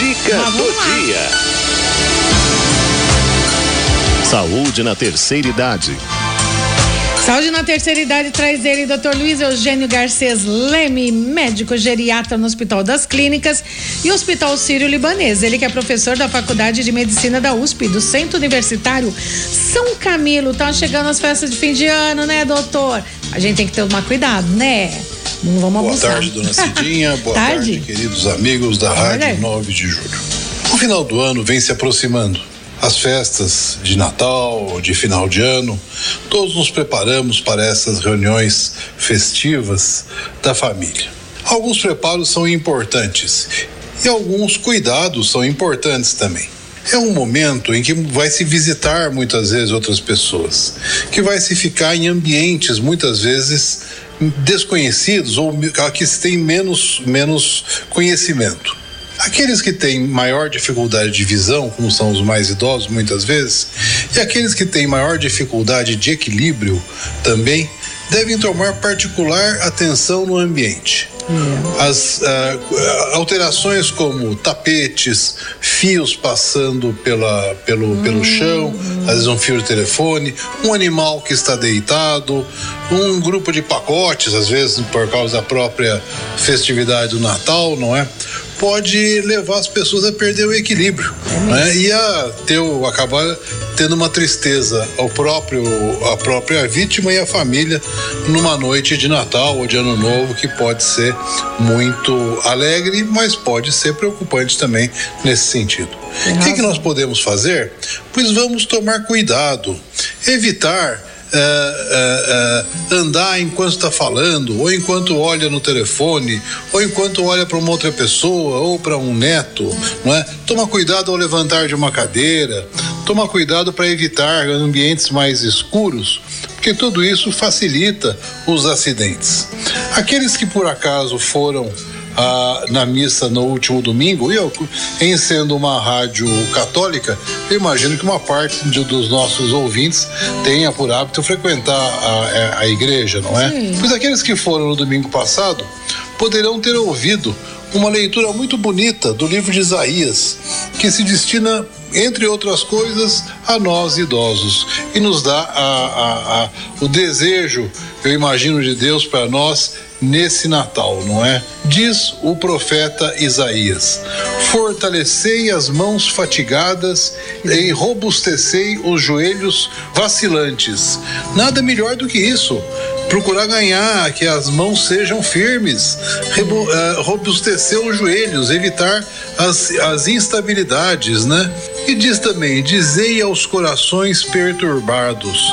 Dica do dia. Saúde na terceira idade. Saúde na terceira idade traz ele, Dr. Luiz Eugênio Garcês Leme, médico geriatra no Hospital das Clínicas e Hospital Sírio-Libanês. Ele que é professor da Faculdade de Medicina da USP, do Centro Universitário São Camilo. Tá chegando as festas de fim de ano, né, doutor? A gente tem que ter tomar cuidado, né? Não vamos Boa tarde, dona Cidinha. Boa Tarde? tarde, queridos amigos da Olha. Rádio 9 de Julho. O final do ano vem se aproximando. As festas de Natal, de final de ano, todos nos preparamos para essas reuniões festivas da família. Alguns preparos são importantes e alguns cuidados são importantes também. É um momento em que vai se visitar muitas vezes outras pessoas, que vai se ficar em ambientes muitas vezes desconhecidos ou que tem menos, menos conhecimento. Aqueles que têm maior dificuldade de visão, como são os mais idosos muitas vezes, e aqueles que têm maior dificuldade de equilíbrio também, devem tomar particular atenção no ambiente. As ah, alterações como tapetes, fios passando pela, pelo, pelo chão, às vezes um fio de telefone, um animal que está deitado, um grupo de pacotes, às vezes por causa da própria festividade do Natal, não é? Pode levar as pessoas a perder o equilíbrio né? e a ter o, acabar tendo uma tristeza ao próprio a própria vítima e a família numa noite de Natal ou de Ano Novo que pode ser muito alegre, mas pode ser preocupante também nesse sentido. O que, que nós podemos fazer? Pois vamos tomar cuidado, evitar eh, eh, eh, andar enquanto está falando, ou enquanto olha no telefone, ou enquanto olha para uma outra pessoa, ou para um neto, não é? Toma cuidado ao levantar de uma cadeira, toma cuidado para evitar ambientes mais escuros, porque tudo isso facilita os acidentes. Aqueles que por acaso foram ah, na missa no último domingo, e eu, em sendo uma rádio católica, eu imagino que uma parte de- dos nossos ouvintes tenha por hábito frequentar a, a- a igreja, não é? Sim. Pois aqueles que foram no domingo passado poderão ter ouvido uma leitura muito bonita do livro de Isaías, que se destina, entre outras coisas, a nós idosos e nos dá a- a- a- o desejo, eu imagino, de Deus para nós nesse Natal, não é? Diz o profeta Isaías: Fortalecei as mãos fatigadas e robustecei os joelhos vacilantes. Nada melhor do que isso. Procurar ganhar, que as mãos sejam firmes, eh, robustecer os joelhos, evitar as, as instabilidades, né? E diz também: Dizei aos corações perturbados: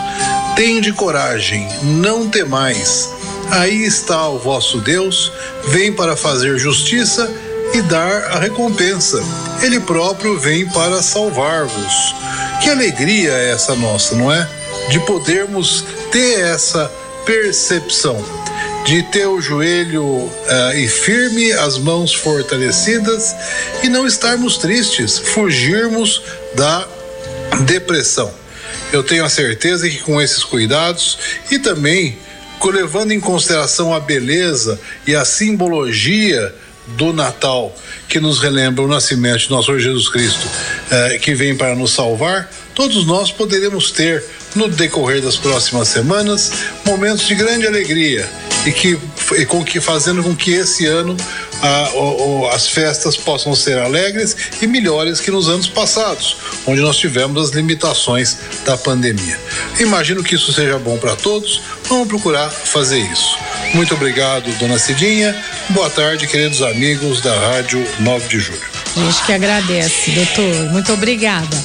Tende coragem, não temais. Aí está o vosso Deus, vem para fazer justiça e dar a recompensa. Ele próprio vem para salvar-vos. Que alegria é essa nossa, não é? De podermos ter essa percepção, de ter o joelho eh, e firme, as mãos fortalecidas e não estarmos tristes, fugirmos da depressão. Eu tenho a certeza que com esses cuidados e também levando em consideração a beleza e a simbologia do Natal, que nos relembra o nascimento de nosso Senhor Jesus Cristo, eh, que vem para nos salvar, todos nós poderemos ter, no decorrer das próximas semanas, momentos de grande alegria e que e com que fazendo com que esse ano a- as festas possam ser alegres e melhores que nos anos passados, onde nós tivemos as limitações da pandemia. Imagino que isso seja bom para todos. Vamos procurar fazer isso. Muito obrigado, dona Cidinha. Boa tarde, queridos amigos da Rádio 9 de Julho. A gente que agradece, doutor. Muito obrigada.